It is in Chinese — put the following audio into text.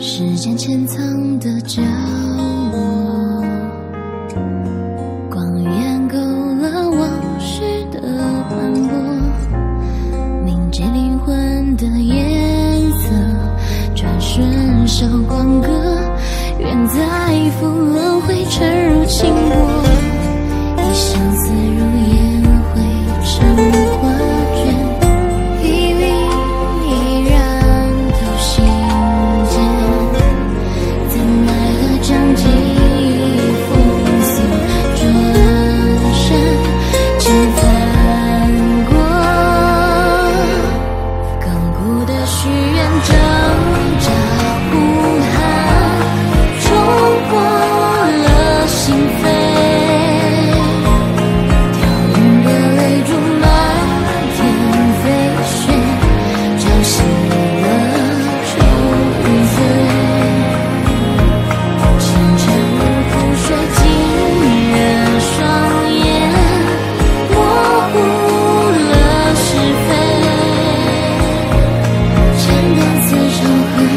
时间潜藏的角落，光源勾勒往事的斑驳，凝结灵魂的颜色，转瞬韶光隔，愿再赴轮回，沉入清波。you.